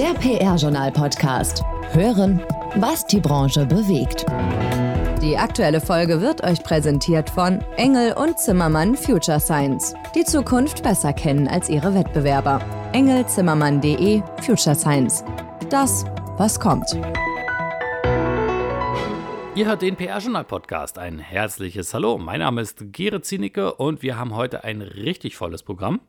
Der PR-Journal-Podcast. Hören, was die Branche bewegt. Die aktuelle Folge wird euch präsentiert von Engel und Zimmermann Future Science. Die Zukunft besser kennen als ihre Wettbewerber. Engelzimmermann.de Future Science. Das, was kommt. Ihr hört den PR-Journal-Podcast. Ein herzliches Hallo. Mein Name ist Gere Zienicke und wir haben heute ein richtig volles Programm.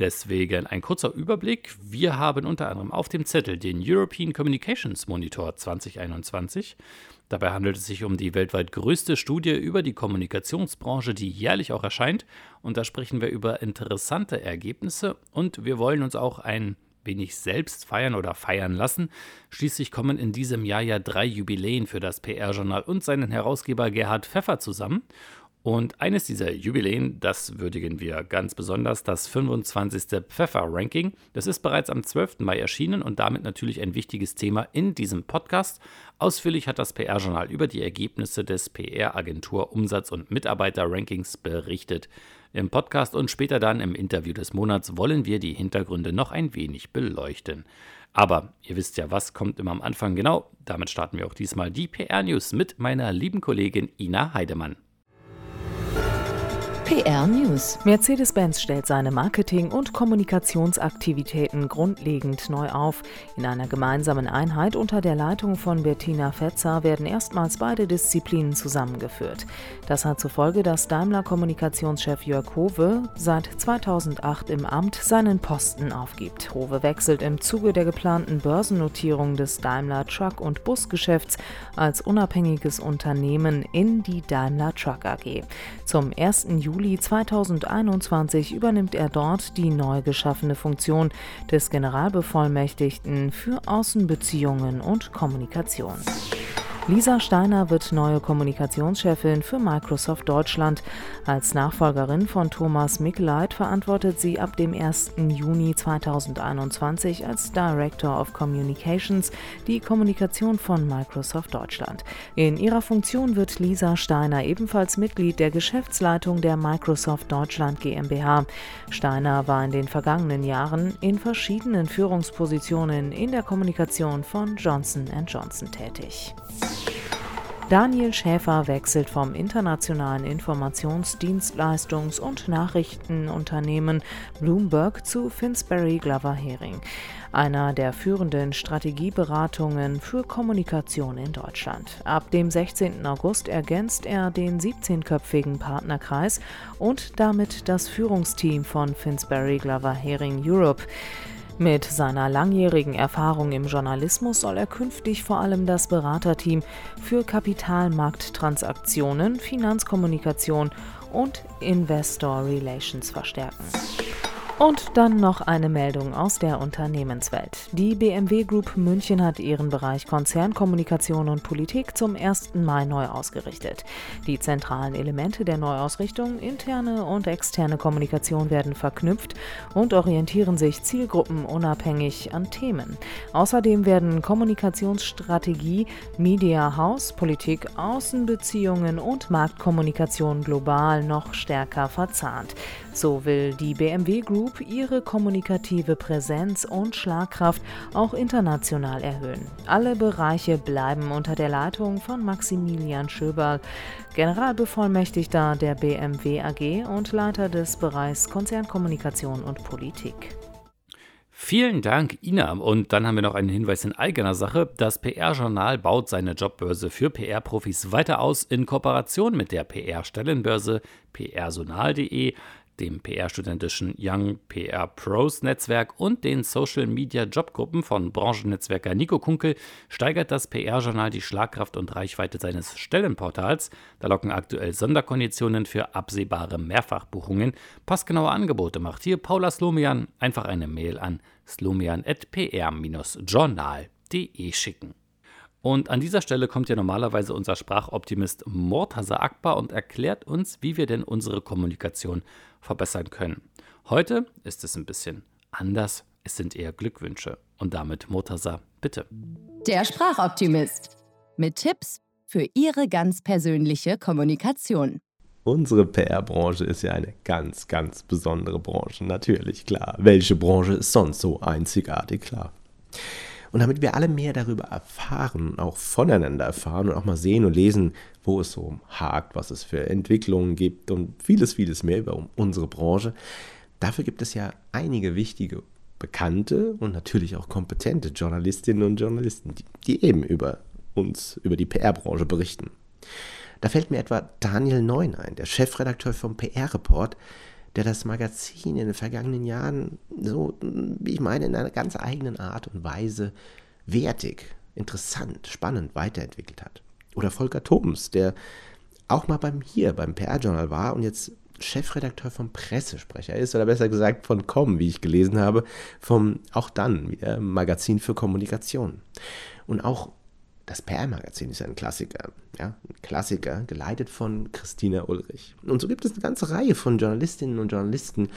Deswegen ein kurzer Überblick. Wir haben unter anderem auf dem Zettel den European Communications Monitor 2021. Dabei handelt es sich um die weltweit größte Studie über die Kommunikationsbranche, die jährlich auch erscheint. Und da sprechen wir über interessante Ergebnisse und wir wollen uns auch ein wenig selbst feiern oder feiern lassen. Schließlich kommen in diesem Jahr ja drei Jubiläen für das PR-Journal und seinen Herausgeber Gerhard Pfeffer zusammen. Und eines dieser Jubiläen, das würdigen wir ganz besonders, das 25. Pfeffer-Ranking. Das ist bereits am 12. Mai erschienen und damit natürlich ein wichtiges Thema in diesem Podcast. Ausführlich hat das PR-Journal über die Ergebnisse des PR-Agentur Umsatz- und Mitarbeiter-Rankings berichtet. Im Podcast und später dann im Interview des Monats wollen wir die Hintergründe noch ein wenig beleuchten. Aber ihr wisst ja, was kommt immer am Anfang genau. Damit starten wir auch diesmal die PR-News mit meiner lieben Kollegin Ina Heidemann. PR News. Mercedes-Benz stellt seine Marketing- und Kommunikationsaktivitäten grundlegend neu auf. In einer gemeinsamen Einheit unter der Leitung von Bettina Fetzer werden erstmals beide Disziplinen zusammengeführt. Das hat zur Folge, dass Daimler-Kommunikationschef Jörg Hove seit 2008 im Amt seinen Posten aufgibt. Hove wechselt im Zuge der geplanten Börsennotierung des Daimler Truck- und Busgeschäfts als unabhängiges Unternehmen in die Daimler Truck AG. Zum 1. Juli Juli 2021 übernimmt er dort die neu geschaffene Funktion des Generalbevollmächtigten für Außenbeziehungen und Kommunikation. Lisa Steiner wird neue Kommunikationschefin für Microsoft Deutschland. Als Nachfolgerin von Thomas Mickleit verantwortet sie ab dem 1. Juni 2021 als Director of Communications die Kommunikation von Microsoft Deutschland. In ihrer Funktion wird Lisa Steiner ebenfalls Mitglied der Geschäftsleitung der Microsoft Deutschland GmbH. Steiner war in den vergangenen Jahren in verschiedenen Führungspositionen in der Kommunikation von Johnson Johnson tätig. Daniel Schäfer wechselt vom internationalen Informationsdienstleistungs- und Nachrichtenunternehmen Bloomberg zu Finsbury Glover Hering, einer der führenden Strategieberatungen für Kommunikation in Deutschland. Ab dem 16. August ergänzt er den 17-köpfigen Partnerkreis und damit das Führungsteam von Finsbury Glover Hering Europe. Mit seiner langjährigen Erfahrung im Journalismus soll er künftig vor allem das Beraterteam für Kapitalmarkttransaktionen, Finanzkommunikation und Investor Relations verstärken. Und dann noch eine Meldung aus der Unternehmenswelt. Die BMW Group München hat ihren Bereich Konzernkommunikation und Politik zum 1. Mai neu ausgerichtet. Die zentralen Elemente der Neuausrichtung, interne und externe Kommunikation werden verknüpft und orientieren sich zielgruppenunabhängig an Themen. Außerdem werden Kommunikationsstrategie, Media House, Politik, Außenbeziehungen und Marktkommunikation global noch stärker verzahnt. So will die BMW Group ihre kommunikative Präsenz und Schlagkraft auch international erhöhen. Alle Bereiche bleiben unter der Leitung von Maximilian Schöberl, Generalbevollmächtigter der BMW AG und Leiter des Bereichs Konzernkommunikation und Politik. Vielen Dank, Ina. Und dann haben wir noch einen Hinweis in eigener Sache. Das PR-Journal baut seine Jobbörse für PR-Profis weiter aus in Kooperation mit der PR-Stellenbörse prsonal.de dem PR-studentischen Young PR Pros Netzwerk und den Social Media Jobgruppen von Branchennetzwerker Nico Kunkel steigert das PR-Journal die Schlagkraft und Reichweite seines Stellenportals. Da locken aktuell Sonderkonditionen für absehbare Mehrfachbuchungen. Passgenaue Angebote macht hier Paula Slomian. Einfach eine Mail an slomian.pr-journal.de schicken. Und an dieser Stelle kommt ja normalerweise unser Sprachoptimist Mortaza Akbar und erklärt uns, wie wir denn unsere Kommunikation verbessern können. Heute ist es ein bisschen anders. Es sind eher Glückwünsche. Und damit Mortaza, bitte. Der Sprachoptimist. Mit Tipps für Ihre ganz persönliche Kommunikation. Unsere PR-Branche ist ja eine ganz, ganz besondere Branche. Natürlich, klar. Welche Branche ist sonst so einzigartig, klar. Und damit wir alle mehr darüber erfahren, auch voneinander erfahren und auch mal sehen und lesen, wo es so hakt, was es für Entwicklungen gibt und vieles, vieles mehr über unsere Branche, dafür gibt es ja einige wichtige, bekannte und natürlich auch kompetente Journalistinnen und Journalisten, die, die eben über uns, über die PR-Branche berichten. Da fällt mir etwa Daniel Neun ein, der Chefredakteur vom PR-Report, der das Magazin in den vergangenen Jahren so, wie ich meine, in einer ganz eigenen Art und Weise wertig, interessant, spannend weiterentwickelt hat. Oder Volker Thoms, der auch mal beim hier, beim PR-Journal war und jetzt Chefredakteur vom Pressesprecher ist, oder besser gesagt von Com, wie ich gelesen habe, vom auch dann wieder Magazin für Kommunikation. Und auch das PR-Magazin ist ein Klassiker, ja, ein Klassiker, geleitet von Christina Ulrich. Und so gibt es eine ganze Reihe von Journalistinnen und Journalisten,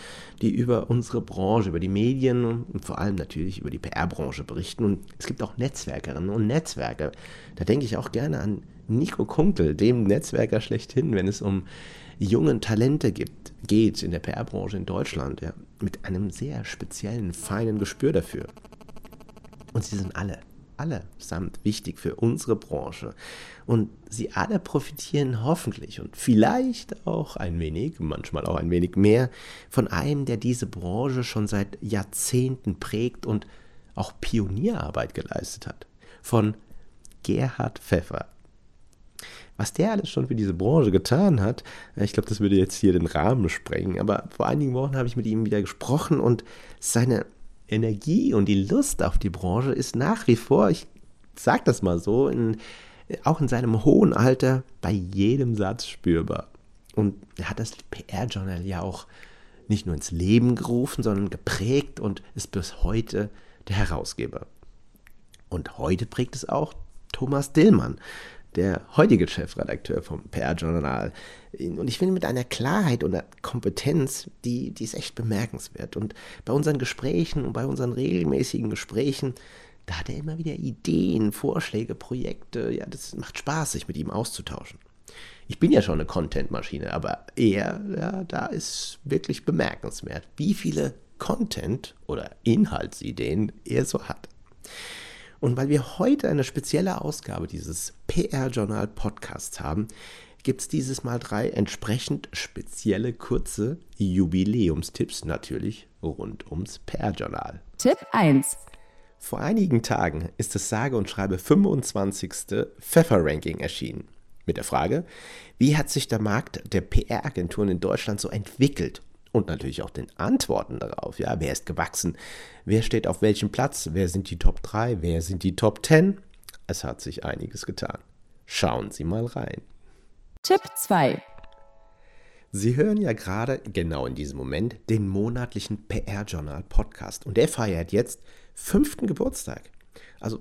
die über unsere Branche, über die Medien und vor allem natürlich über die PR-Branche berichten. Und es gibt auch Netzwerkerinnen und Netzwerker. Da denke ich auch gerne an Nico Kunkel, dem Netzwerker schlechthin, wenn es um jungen Talente gibt, geht in der PR-Branche in Deutschland, ja, mit einem sehr speziellen, feinen Gespür dafür. Und sie sind alle allesamt wichtig für unsere Branche. Und sie alle profitieren hoffentlich und vielleicht auch ein wenig, manchmal auch ein wenig mehr, von einem, der diese Branche schon seit Jahrzehnten prägt und auch Pionierarbeit geleistet hat. Von Gerhard Pfeffer. Was der alles schon für diese Branche getan hat, ich glaube, das würde jetzt hier den Rahmen sprengen, aber vor einigen Wochen habe ich mit ihm wieder gesprochen und seine Energie und die Lust auf die Branche ist nach wie vor, ich sage das mal so, in, auch in seinem hohen Alter bei jedem Satz spürbar. Und er hat das PR-Journal ja auch nicht nur ins Leben gerufen, sondern geprägt und ist bis heute der Herausgeber. Und heute prägt es auch Thomas Dillmann, der heutige Chefredakteur vom PR-Journal. Und ich finde, mit einer Klarheit und einer Kompetenz, die, die ist echt bemerkenswert. Und bei unseren Gesprächen und bei unseren regelmäßigen Gesprächen, da hat er immer wieder Ideen, Vorschläge, Projekte. Ja, das macht Spaß, sich mit ihm auszutauschen. Ich bin ja schon eine Content-Maschine, aber er, ja, da ist wirklich bemerkenswert, wie viele Content- oder Inhaltsideen er so hat. Und weil wir heute eine spezielle Ausgabe dieses PR-Journal Podcasts haben, gibt es dieses Mal drei entsprechend spezielle kurze Jubiläumstipps natürlich rund ums PR-Journal. Tipp 1. Vor einigen Tagen ist das sage und schreibe 25. Pfeffer-Ranking erschienen. Mit der Frage, wie hat sich der Markt der PR-Agenturen in Deutschland so entwickelt und natürlich auch den Antworten darauf. Ja, wer ist gewachsen? Wer steht auf welchem Platz? Wer sind die Top 3? Wer sind die Top 10? Es hat sich einiges getan. Schauen Sie mal rein. Tipp 2. Sie hören ja gerade genau in diesem Moment den monatlichen PR-Journal Podcast und der feiert jetzt fünften Geburtstag. Also,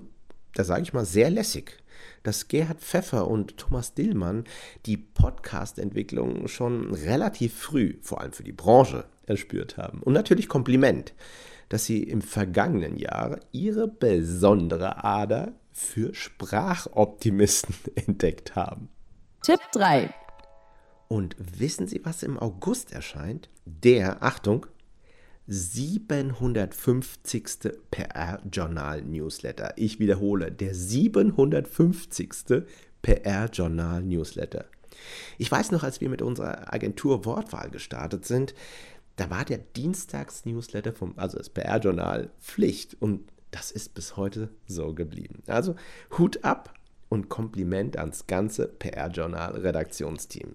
da sage ich mal sehr lässig dass Gerhard Pfeffer und Thomas Dillmann die Podcast-Entwicklung schon relativ früh, vor allem für die Branche, erspürt haben. Und natürlich Kompliment, dass sie im vergangenen Jahr ihre besondere Ader für Sprachoptimisten entdeckt haben. Tipp 3. Und wissen Sie, was im August erscheint? Der, Achtung, 750. PR-Journal-Newsletter. Ich wiederhole, der 750. PR-Journal-Newsletter. Ich weiß noch, als wir mit unserer Agentur Wortwahl gestartet sind, da war der Dienstags-Newsletter vom, also das PR-Journal, Pflicht. Und das ist bis heute so geblieben. Also Hut ab und Kompliment ans ganze PR-Journal-Redaktionsteam.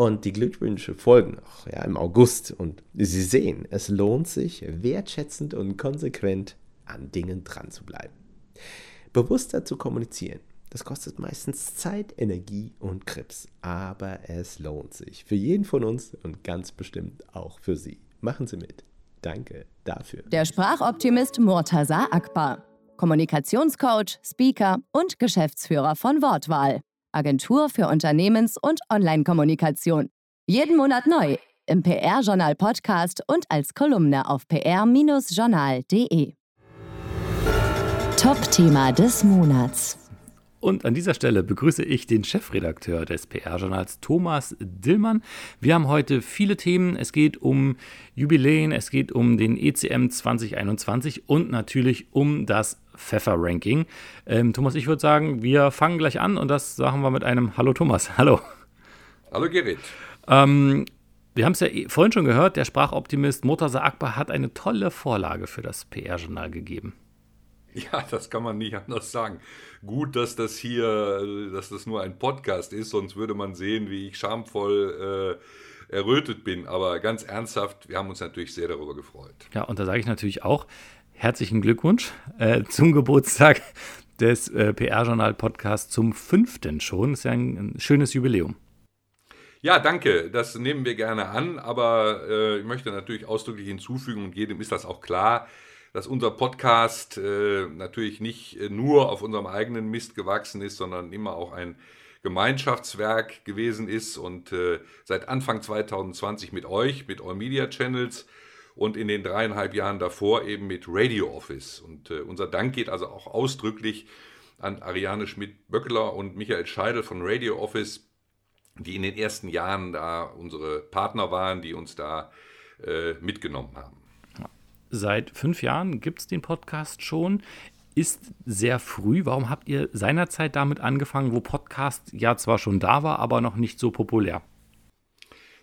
Und die Glückwünsche folgen noch ja, im August. Und Sie sehen, es lohnt sich, wertschätzend und konsequent an Dingen dran zu bleiben. Bewusster zu kommunizieren, das kostet meistens Zeit, Energie und Krips. Aber es lohnt sich. Für jeden von uns und ganz bestimmt auch für Sie. Machen Sie mit. Danke dafür. Der Sprachoptimist Murtaza Akbar. Kommunikationscoach, Speaker und Geschäftsführer von Wortwahl. Agentur für Unternehmens- und Online-Kommunikation. Jeden Monat neu im PR-Journal Podcast und als Kolumne auf pr-journal.de. Top-Thema des Monats. Und an dieser Stelle begrüße ich den Chefredakteur des PR-Journals Thomas Dillmann. Wir haben heute viele Themen. Es geht um Jubiläen, es geht um den ECM 2021 und natürlich um das Pfeffer-Ranking. Ähm, Thomas, ich würde sagen, wir fangen gleich an und das sagen wir mit einem Hallo Thomas. Hallo. Hallo Gerrit. Ähm, wir haben es ja eh vorhin schon gehört, der Sprachoptimist Murtaza Akbar hat eine tolle Vorlage für das PR-Journal gegeben. Ja, das kann man nicht anders sagen. Gut, dass das hier, dass das nur ein Podcast ist, sonst würde man sehen, wie ich schamvoll äh, errötet bin. Aber ganz ernsthaft, wir haben uns natürlich sehr darüber gefreut. Ja, und da sage ich natürlich auch herzlichen Glückwunsch äh, zum Geburtstag des äh, PR-Journal-Podcasts zum fünften schon. Ist ja ein, ein schönes Jubiläum. Ja, danke. Das nehmen wir gerne an, aber äh, ich möchte natürlich ausdrücklich hinzufügen und jedem ist das auch klar, dass unser Podcast äh, natürlich nicht äh, nur auf unserem eigenen Mist gewachsen ist, sondern immer auch ein Gemeinschaftswerk gewesen ist und äh, seit Anfang 2020 mit euch, mit All Media Channels und in den dreieinhalb Jahren davor eben mit Radio Office. Und äh, unser Dank geht also auch ausdrücklich an Ariane Schmidt-Böckler und Michael Scheidel von Radio Office, die in den ersten Jahren da unsere Partner waren, die uns da äh, mitgenommen haben. Seit fünf Jahren gibt es den Podcast schon. Ist sehr früh. Warum habt ihr seinerzeit damit angefangen, wo Podcast ja zwar schon da war, aber noch nicht so populär?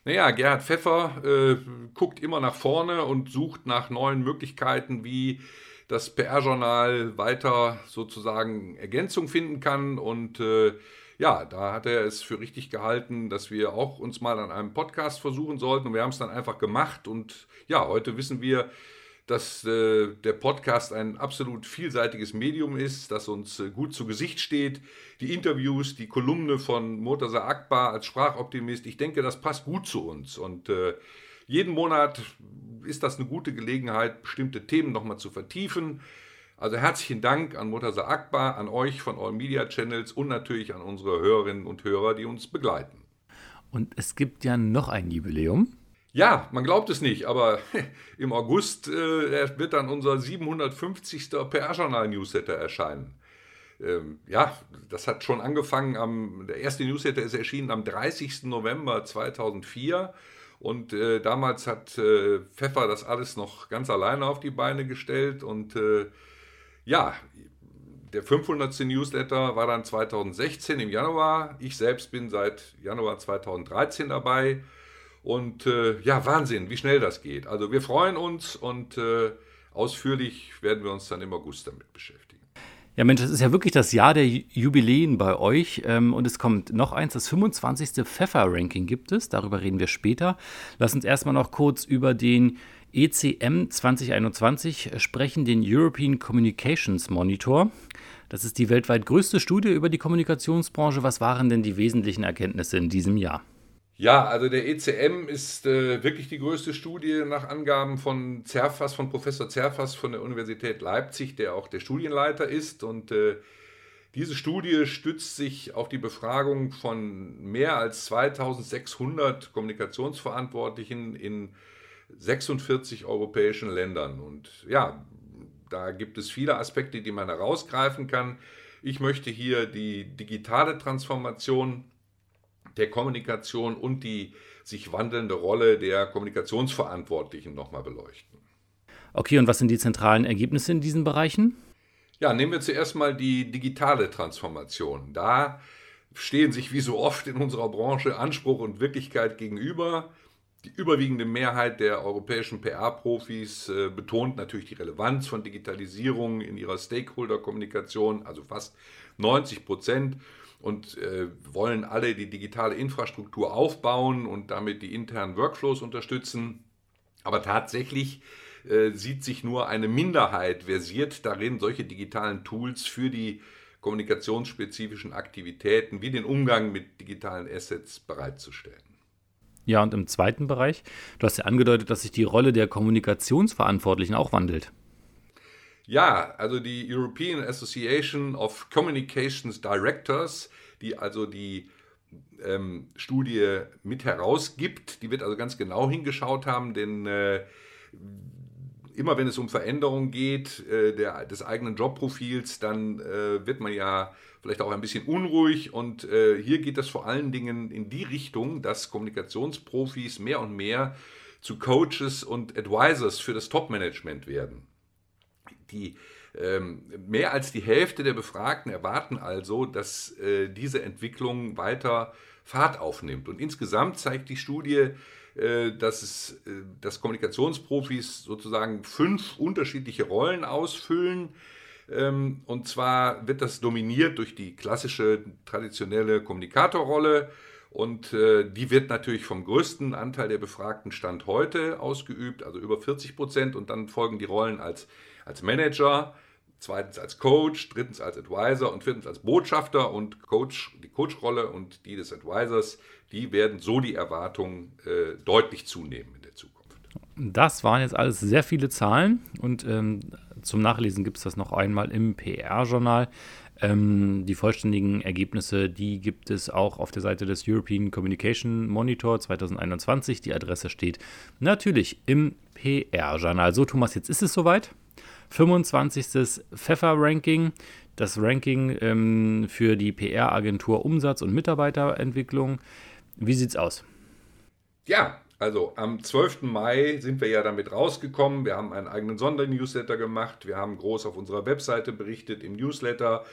Naja, Gerhard Pfeffer äh, guckt immer nach vorne und sucht nach neuen Möglichkeiten, wie das PR-Journal weiter sozusagen Ergänzung finden kann. Und äh, ja, da hat er es für richtig gehalten, dass wir auch uns mal an einem Podcast versuchen sollten. Und wir haben es dann einfach gemacht. Und ja, heute wissen wir, dass äh, der Podcast ein absolut vielseitiges Medium ist, das uns äh, gut zu Gesicht steht. Die Interviews, die Kolumne von Murtaza Akbar als Sprachoptimist, ich denke, das passt gut zu uns. Und äh, jeden Monat ist das eine gute Gelegenheit, bestimmte Themen nochmal zu vertiefen. Also herzlichen Dank an Murtaza Akbar, an euch von All Media Channels und natürlich an unsere Hörerinnen und Hörer, die uns begleiten. Und es gibt ja noch ein Jubiläum. Ja, man glaubt es nicht, aber im August äh, wird dann unser 750. PR-Journal-Newsletter erscheinen. Ähm, ja, das hat schon angefangen am, der erste Newsletter ist erschienen am 30. November 2004 und äh, damals hat äh, Pfeffer das alles noch ganz alleine auf die Beine gestellt und äh, ja, der 500. Newsletter war dann 2016 im Januar. Ich selbst bin seit Januar 2013 dabei. Und äh, ja, Wahnsinn, wie schnell das geht. Also wir freuen uns und äh, ausführlich werden wir uns dann im August damit beschäftigen. Ja, Mensch, das ist ja wirklich das Jahr der Jubiläen bei euch. Ähm, und es kommt noch eins, das 25. Pfeffer-Ranking gibt es. Darüber reden wir später. Lass uns erstmal noch kurz über den ECM 2021 sprechen, den European Communications Monitor. Das ist die weltweit größte Studie über die Kommunikationsbranche. Was waren denn die wesentlichen Erkenntnisse in diesem Jahr? Ja, also der ECM ist äh, wirklich die größte Studie nach Angaben von Zerfas, von Professor Zerfas von der Universität Leipzig, der auch der Studienleiter ist. Und äh, diese Studie stützt sich auf die Befragung von mehr als 2600 Kommunikationsverantwortlichen in 46 europäischen Ländern. Und ja, da gibt es viele Aspekte, die man herausgreifen kann. Ich möchte hier die digitale Transformation der Kommunikation und die sich wandelnde Rolle der Kommunikationsverantwortlichen nochmal beleuchten. Okay, und was sind die zentralen Ergebnisse in diesen Bereichen? Ja, nehmen wir zuerst mal die digitale Transformation. Da stehen sich wie so oft in unserer Branche Anspruch und Wirklichkeit gegenüber. Die überwiegende Mehrheit der europäischen PR-Profis äh, betont natürlich die Relevanz von Digitalisierung in ihrer Stakeholder-Kommunikation, also fast 90 Prozent, und äh, wollen alle die digitale Infrastruktur aufbauen und damit die internen Workflows unterstützen. Aber tatsächlich äh, sieht sich nur eine Minderheit versiert darin, solche digitalen Tools für die kommunikationsspezifischen Aktivitäten wie den Umgang mit digitalen Assets bereitzustellen. Ja, und im zweiten Bereich, du hast ja angedeutet, dass sich die Rolle der Kommunikationsverantwortlichen auch wandelt. Ja, also die European Association of Communications Directors, die also die ähm, Studie mit herausgibt, die wird also ganz genau hingeschaut haben, denn äh, immer wenn es um Veränderung geht äh, der, des eigenen Jobprofils, dann äh, wird man ja vielleicht auch ein bisschen unruhig. Und äh, hier geht es vor allen Dingen in die Richtung, dass Kommunikationsprofis mehr und mehr zu Coaches und Advisors für das Top-Management werden. Die ähm, mehr als die Hälfte der Befragten erwarten also, dass äh, diese Entwicklung weiter Fahrt aufnimmt. Und insgesamt zeigt die Studie, äh, dass, es, äh, dass Kommunikationsprofis sozusagen fünf unterschiedliche Rollen ausfüllen. Ähm, und zwar wird das dominiert durch die klassische traditionelle Kommunikatorrolle. Und äh, die wird natürlich vom größten Anteil der Befragten Stand heute ausgeübt, also über 40 Prozent. Und dann folgen die Rollen als, als Manager, zweitens als Coach, drittens als Advisor und viertens als Botschafter und Coach, die Coach-Rolle und die des Advisors, die werden so die Erwartungen äh, deutlich zunehmen in der Zukunft. Das waren jetzt alles sehr viele Zahlen und ähm, zum Nachlesen gibt es das noch einmal im PR-Journal. Ähm, die vollständigen Ergebnisse, die gibt es auch auf der Seite des European Communication Monitor 2021. Die Adresse steht natürlich im PR-Journal. So, Thomas, jetzt ist es soweit. 25. Pfeffer-Ranking, das Ranking ähm, für die PR-Agentur Umsatz- und Mitarbeiterentwicklung. Wie sieht's aus? Ja, also am 12. Mai sind wir ja damit rausgekommen. Wir haben einen eigenen Sondernewsletter gemacht. Wir haben groß auf unserer Webseite berichtet im Newsletter.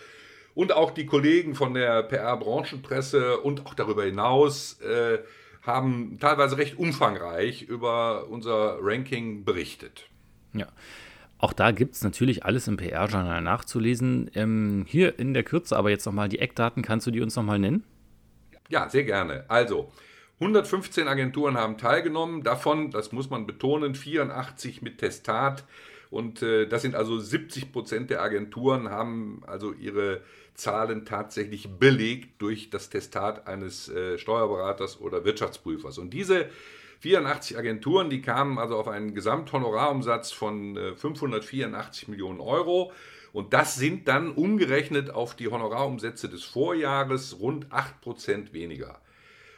Und auch die Kollegen von der PR-Branchenpresse und auch darüber hinaus äh, haben teilweise recht umfangreich über unser Ranking berichtet. Ja. Auch da gibt es natürlich alles im PR-Journal nachzulesen. Ähm, hier in der Kürze aber jetzt nochmal die Eckdaten. Kannst du die uns nochmal nennen? Ja, sehr gerne. Also, 115 Agenturen haben teilgenommen. Davon, das muss man betonen, 84 mit Testat. Und äh, das sind also 70 Prozent der Agenturen, haben also ihre Zahlen tatsächlich belegt durch das Testat eines äh, Steuerberaters oder Wirtschaftsprüfers. Und diese 84 Agenturen, die kamen also auf einen Gesamthonorarumsatz von 584 äh, Millionen Euro. Und das sind dann umgerechnet auf die Honorarumsätze des Vorjahres rund 8% weniger.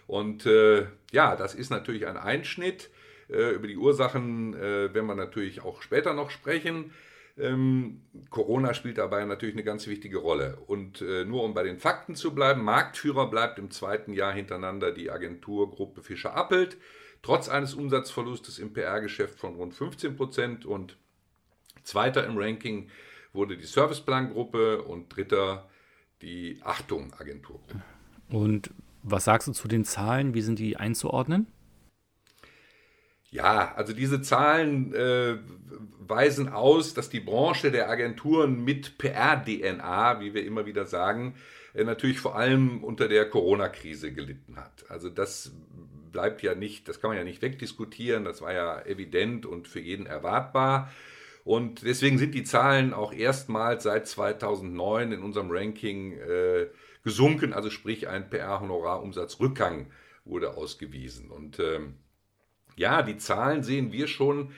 Und äh, ja, das ist natürlich ein Einschnitt. Äh, über die Ursachen äh, werden wir natürlich auch später noch sprechen. Ähm, Corona spielt dabei natürlich eine ganz wichtige Rolle. Und äh, nur um bei den Fakten zu bleiben, Marktführer bleibt im zweiten Jahr hintereinander die Agenturgruppe Fischer-Appelt trotz eines Umsatzverlustes im PR-Geschäft von rund 15 Prozent und zweiter im Ranking wurde die Serviceplan-Gruppe und dritter die Achtung-Agenturgruppe. Und was sagst du zu den Zahlen? Wie sind die einzuordnen? Ja, also diese Zahlen äh, weisen aus, dass die Branche der Agenturen mit PR-DNA, wie wir immer wieder sagen, natürlich vor allem unter der Corona-Krise gelitten hat. Also das bleibt ja nicht, das kann man ja nicht wegdiskutieren, das war ja evident und für jeden erwartbar. Und deswegen sind die Zahlen auch erstmals seit 2009 in unserem Ranking äh, gesunken, also sprich ein PR-Honorarumsatzrückgang wurde ausgewiesen. Und ähm, ja, die Zahlen sehen wir schon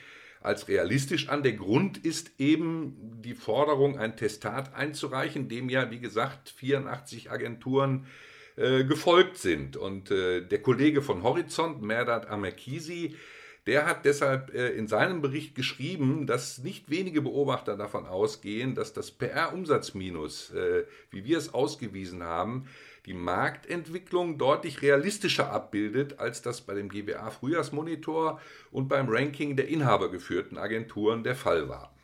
als realistisch an. Der Grund ist eben die Forderung, ein Testat einzureichen, dem ja, wie gesagt, 84 Agenturen äh, gefolgt sind. Und äh, der Kollege von Horizont, Merdat Amerkisi, der hat deshalb äh, in seinem Bericht geschrieben, dass nicht wenige Beobachter davon ausgehen, dass das PR-Umsatzminus, äh, wie wir es ausgewiesen haben, die Marktentwicklung deutlich realistischer abbildet, als das bei dem GBA Frühjahrsmonitor und beim Ranking der inhabergeführten Agenturen der Fall war.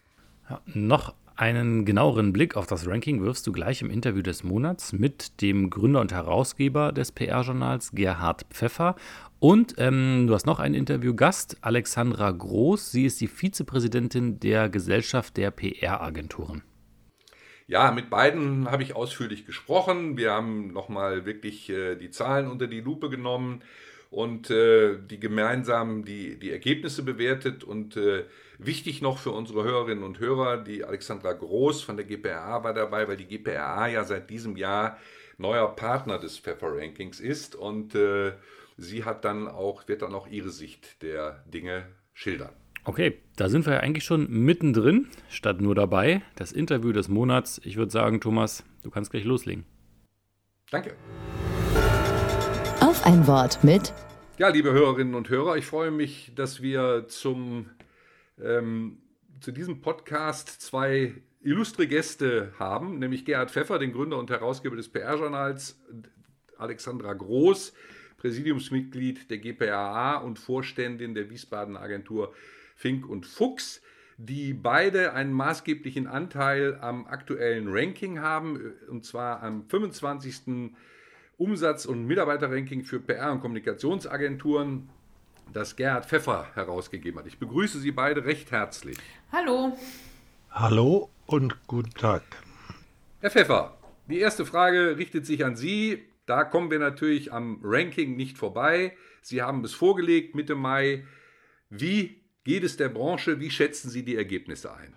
Ja, noch einen genaueren Blick auf das Ranking wirfst du gleich im Interview des Monats mit dem Gründer und Herausgeber des PR-Journals Gerhard Pfeffer. Und ähm, du hast noch einen Interviewgast, Alexandra Groß. Sie ist die Vizepräsidentin der Gesellschaft der PR-Agenturen. Ja, mit beiden habe ich ausführlich gesprochen. Wir haben nochmal wirklich äh, die Zahlen unter die Lupe genommen und äh, die gemeinsam die, die Ergebnisse bewertet. Und äh, wichtig noch für unsere Hörerinnen und Hörer, die Alexandra Groß von der GPRA war dabei, weil die GPRA ja seit diesem Jahr neuer Partner des Pfeffer Rankings ist und äh, sie hat dann auch, wird dann auch ihre Sicht der Dinge schildern. Okay, da sind wir ja eigentlich schon mittendrin, statt nur dabei. Das Interview des Monats. Ich würde sagen, Thomas, du kannst gleich loslegen. Danke. Auf ein Wort mit. Ja, liebe Hörerinnen und Hörer, ich freue mich, dass wir zum, ähm, zu diesem Podcast zwei illustre Gäste haben, nämlich Gerhard Pfeffer, den Gründer und Herausgeber des PR-Journals, Alexandra Groß, Präsidiumsmitglied der GPAA und Vorständin der Wiesbadener Agentur Fink und Fuchs. die beide einen maßgeblichen Anteil am aktuellen Ranking haben, und zwar am 25. Umsatz- und Mitarbeiterranking für PR- und Kommunikationsagenturen, das Gerhard Pfeffer herausgegeben hat. Ich begrüße Sie beide recht herzlich. Hallo. Hallo und guten Tag. Herr Pfeffer, die erste Frage richtet sich an Sie. Da kommen wir natürlich am Ranking nicht vorbei. Sie haben es vorgelegt Mitte Mai. Wie geht es der Branche? Wie schätzen Sie die Ergebnisse ein?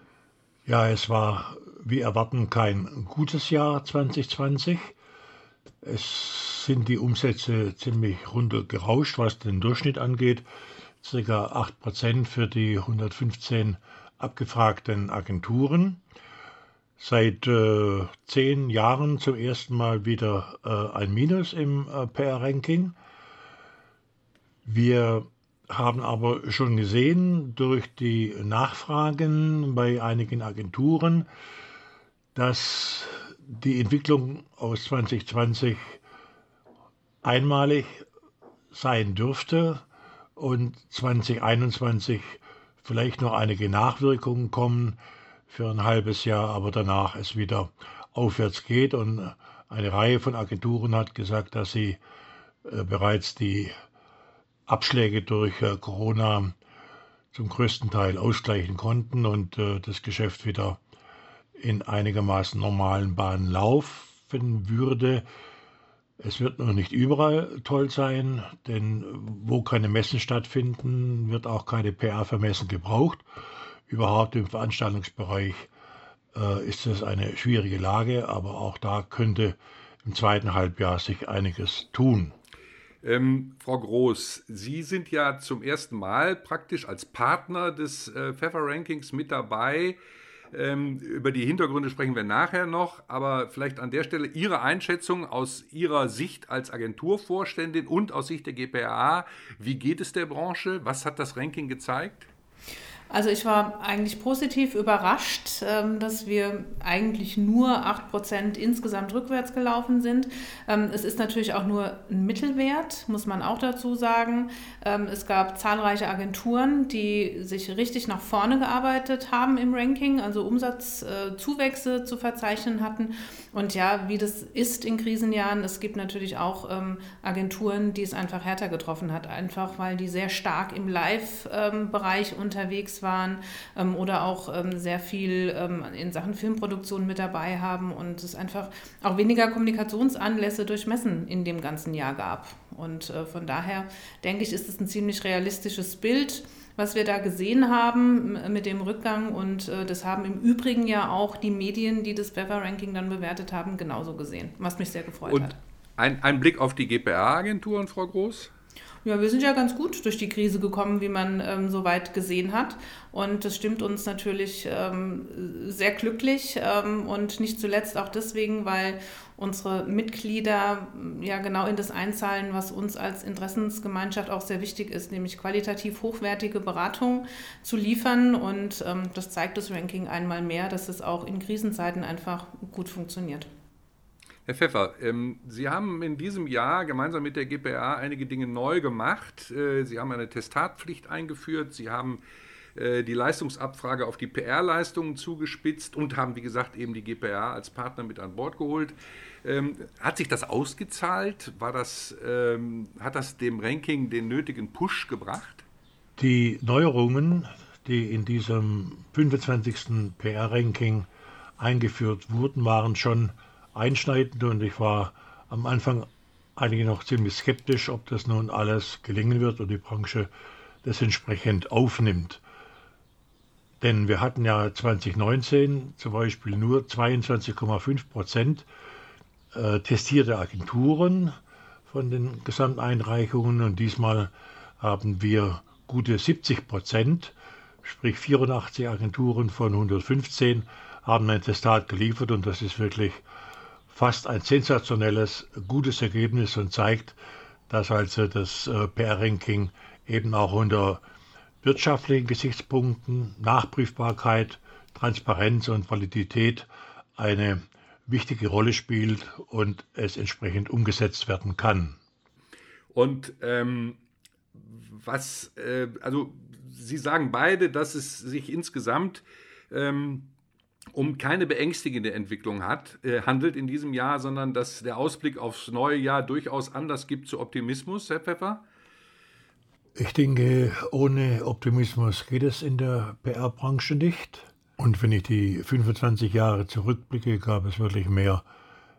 Ja, es war wie erwarten kein gutes Jahr 2020. Es sind die Umsätze ziemlich runtergerauscht, was den Durchschnitt angeht. Circa 8% für die 115 abgefragten Agenturen. Seit äh, zehn Jahren zum ersten Mal wieder äh, ein Minus im äh, PR-Ranking. Wir haben aber schon gesehen durch die Nachfragen bei einigen Agenturen, dass die Entwicklung aus 2020 einmalig sein dürfte und 2021 vielleicht noch einige Nachwirkungen kommen für ein halbes Jahr, aber danach es wieder aufwärts geht. Und eine Reihe von Agenturen hat gesagt, dass sie äh, bereits die Abschläge durch äh, Corona zum größten Teil ausgleichen konnten und äh, das Geschäft wieder in einigermaßen normalen Bahnen laufen würde. Es wird noch nicht überall toll sein, denn wo keine Messen stattfinden, wird auch keine PR für Messen gebraucht. Überhaupt im Veranstaltungsbereich äh, ist es eine schwierige Lage, aber auch da könnte im zweiten Halbjahr sich einiges tun. Ähm, Frau Groß, Sie sind ja zum ersten Mal praktisch als Partner des äh, Pfeffer-Rankings mit dabei. Ähm, über die Hintergründe sprechen wir nachher noch, aber vielleicht an der Stelle Ihre Einschätzung aus Ihrer Sicht als Agenturvorständin und aus Sicht der GPA. Wie geht es der Branche? Was hat das Ranking gezeigt? Also ich war eigentlich positiv überrascht, ähm, dass wir eigentlich nur 8% insgesamt rückwärts gelaufen sind. Ähm, es ist natürlich auch nur ein Mittelwert, muss man auch dazu sagen. Ähm, es gab zahlreiche Agenturen, die sich richtig nach vorne gearbeitet haben im Ranking, also Umsatzzuwächse zu verzeichnen hatten. Und ja, wie das ist in Krisenjahren, es gibt natürlich auch Agenturen, die es einfach härter getroffen hat, einfach weil die sehr stark im Live-Bereich unterwegs waren ähm, oder auch ähm, sehr viel ähm, in Sachen Filmproduktion mit dabei haben und es einfach auch weniger Kommunikationsanlässe durch Messen in dem ganzen Jahr gab. Und äh, von daher denke ich, ist es ein ziemlich realistisches Bild was wir da gesehen haben mit dem Rückgang. Und äh, das haben im Übrigen ja auch die Medien, die das Weather-Ranking dann bewertet haben, genauso gesehen, was mich sehr gefreut und hat. Ein, ein Blick auf die GPA-Agenturen, Frau Groß? Ja, wir sind ja ganz gut durch die Krise gekommen, wie man ähm, soweit gesehen hat. Und das stimmt uns natürlich ähm, sehr glücklich ähm, und nicht zuletzt auch deswegen, weil unsere Mitglieder ja genau in das einzahlen, was uns als Interessensgemeinschaft auch sehr wichtig ist, nämlich qualitativ hochwertige Beratung zu liefern. Und ähm, das zeigt das Ranking einmal mehr, dass es auch in Krisenzeiten einfach gut funktioniert. Herr Pfeffer, ähm, Sie haben in diesem Jahr gemeinsam mit der GPA einige Dinge neu gemacht. Äh, Sie haben eine Testatpflicht eingeführt. Sie haben äh, die Leistungsabfrage auf die PR-Leistungen zugespitzt und haben, wie gesagt, eben die GPA als Partner mit an Bord geholt. Ähm, hat sich das ausgezahlt? War das, ähm, hat das dem Ranking den nötigen Push gebracht? Die Neuerungen, die in diesem 25. PR-Ranking eingeführt wurden, waren schon einschneidend und ich war am Anfang eigentlich noch ziemlich skeptisch, ob das nun alles gelingen wird und die Branche das entsprechend aufnimmt. Denn wir hatten ja 2019 zum Beispiel nur 22,5 Prozent äh, testierte Agenturen von den Gesamteinreichungen und diesmal haben wir gute 70 Prozent, sprich 84 Agenturen von 115 haben ein Testat geliefert und das ist wirklich fast ein sensationelles, gutes Ergebnis und zeigt, dass also das äh, PR-Ranking eben auch unter wirtschaftlichen Gesichtspunkten, Nachprüfbarkeit, Transparenz und Validität eine wichtige Rolle spielt und es entsprechend umgesetzt werden kann. Und ähm, was, äh, also Sie sagen beide, dass es sich insgesamt ähm, um keine beängstigende Entwicklung hat, äh, handelt in diesem Jahr, sondern dass der Ausblick aufs neue Jahr durchaus Anlass gibt zu Optimismus, Herr Pfeffer? Ich denke, ohne Optimismus geht es in der PR-Branche nicht. Und wenn ich die 25 Jahre zurückblicke, gab es wirklich mehr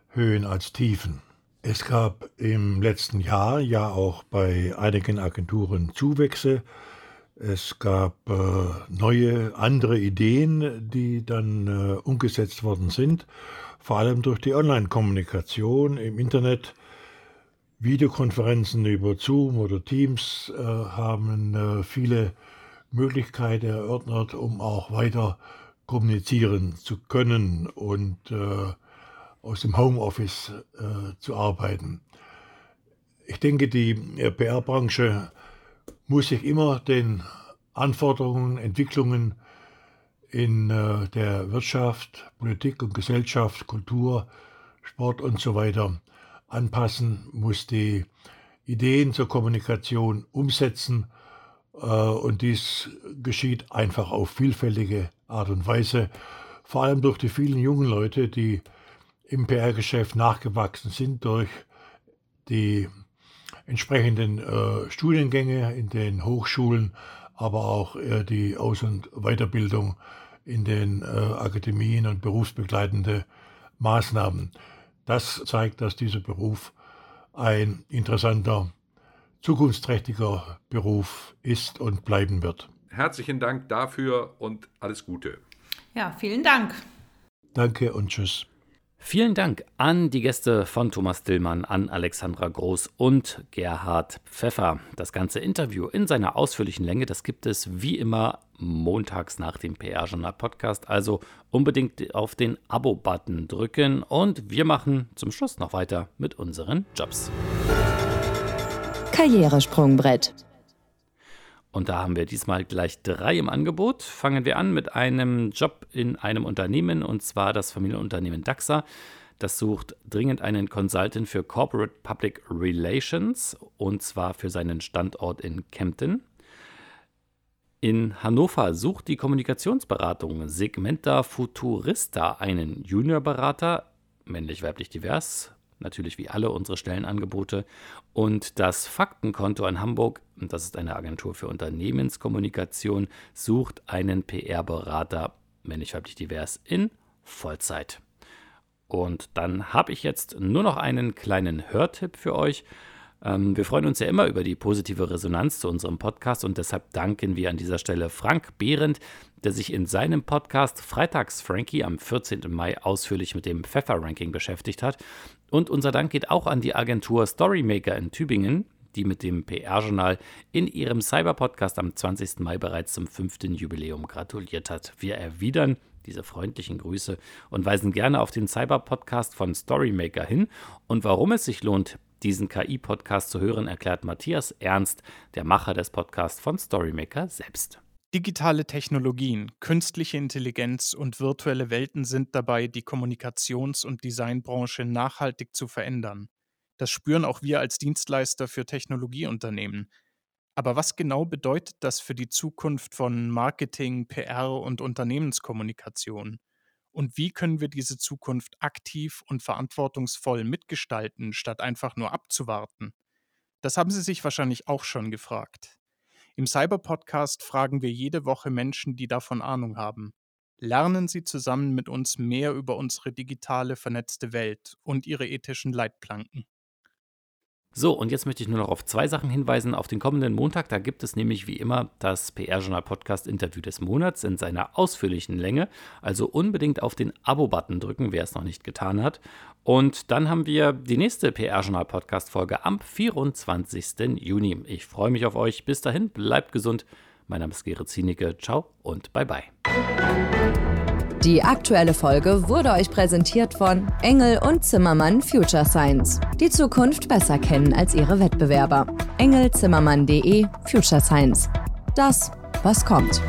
Höhen als Tiefen. Es gab im letzten Jahr ja auch bei einigen Agenturen Zuwächse. Es gab äh, neue, andere Ideen, die dann äh, umgesetzt worden sind, vor allem durch die Online-Kommunikation im Internet. Videokonferenzen über Zoom oder Teams äh, haben viele Möglichkeiten erörtert, um auch weiter kommunizieren zu können und äh, aus dem Homeoffice äh, zu arbeiten. Ich denke, die PR-Branche muss sich immer den Anforderungen, Entwicklungen in äh, der Wirtschaft, Politik und Gesellschaft, Kultur, Sport und so weiter anpassen, muss die Ideen zur Kommunikation umsetzen äh, und dies geschieht einfach auf vielfältige Art und Weise, vor allem durch die vielen jungen Leute, die im PR-Geschäft nachgewachsen sind durch die entsprechenden äh, Studiengänge in den Hochschulen, aber auch äh, die Aus- und Weiterbildung in den äh, Akademien und berufsbegleitende Maßnahmen. Das zeigt, dass dieser Beruf ein interessanter, zukunftsträchtiger Beruf ist und bleiben wird. Herzlichen Dank dafür und alles Gute. Ja, vielen Dank. Danke und tschüss. Vielen Dank an die Gäste von Thomas Dillmann, an Alexandra Groß und Gerhard Pfeffer. Das ganze Interview in seiner ausführlichen Länge, das gibt es wie immer montags nach dem PR-Journal Podcast. Also unbedingt auf den Abo-Button drücken und wir machen zum Schluss noch weiter mit unseren Jobs. Karrieresprungbrett. Und da haben wir diesmal gleich drei im Angebot. Fangen wir an mit einem Job in einem Unternehmen und zwar das Familienunternehmen DAXA. Das sucht dringend einen Consultant für Corporate Public Relations und zwar für seinen Standort in Kempten. In Hannover sucht die Kommunikationsberatung Segmenta Futurista einen Juniorberater, männlich-weiblich divers, natürlich wie alle unsere Stellenangebote. Und das Faktenkonto in Hamburg, das ist eine Agentur für Unternehmenskommunikation, sucht einen PR-Berater, männlich weiblich divers, in Vollzeit. Und dann habe ich jetzt nur noch einen kleinen Hörtipp für euch. Ähm, wir freuen uns ja immer über die positive Resonanz zu unserem Podcast und deshalb danken wir an dieser Stelle Frank Behrendt, der sich in seinem Podcast Freitags Frankie am 14. Mai ausführlich mit dem Pfeffer-Ranking beschäftigt hat. Und unser Dank geht auch an die Agentur Storymaker in Tübingen, die mit dem PR-Journal in ihrem Cyber-Podcast am 20. Mai bereits zum fünften Jubiläum gratuliert hat. Wir erwidern diese freundlichen Grüße und weisen gerne auf den Cyber-Podcast von Storymaker hin und warum es sich lohnt, diesen KI-Podcast zu hören, erklärt Matthias Ernst, der Macher des Podcasts von Storymaker selbst. Digitale Technologien, künstliche Intelligenz und virtuelle Welten sind dabei, die Kommunikations- und Designbranche nachhaltig zu verändern. Das spüren auch wir als Dienstleister für Technologieunternehmen. Aber was genau bedeutet das für die Zukunft von Marketing, PR und Unternehmenskommunikation? Und wie können wir diese Zukunft aktiv und verantwortungsvoll mitgestalten, statt einfach nur abzuwarten? Das haben Sie sich wahrscheinlich auch schon gefragt. Im Cyber-Podcast fragen wir jede Woche Menschen, die davon Ahnung haben. Lernen Sie zusammen mit uns mehr über unsere digitale vernetzte Welt und ihre ethischen Leitplanken. So, und jetzt möchte ich nur noch auf zwei Sachen hinweisen. Auf den kommenden Montag, da gibt es nämlich wie immer das PR-Journal Podcast Interview des Monats in seiner ausführlichen Länge. Also unbedingt auf den Abo-Button drücken, wer es noch nicht getan hat. Und dann haben wir die nächste PR-Journal Podcast-Folge am 24. Juni. Ich freue mich auf euch. Bis dahin, bleibt gesund. Mein Name ist Gerrit Zienicke. Ciao und bye bye. Die aktuelle Folge wurde euch präsentiert von Engel und Zimmermann Future Science. Die Zukunft besser kennen als ihre Wettbewerber. Engelzimmermann.de Future Science. Das, was kommt.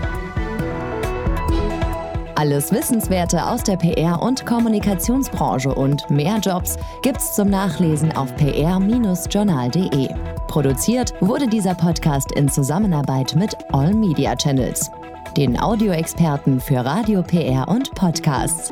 Alles Wissenswerte aus der PR- und Kommunikationsbranche und mehr Jobs gibt's zum Nachlesen auf pr-journal.de. Produziert wurde dieser Podcast in Zusammenarbeit mit All Media Channels, den Audioexperten für Radio PR und Podcasts.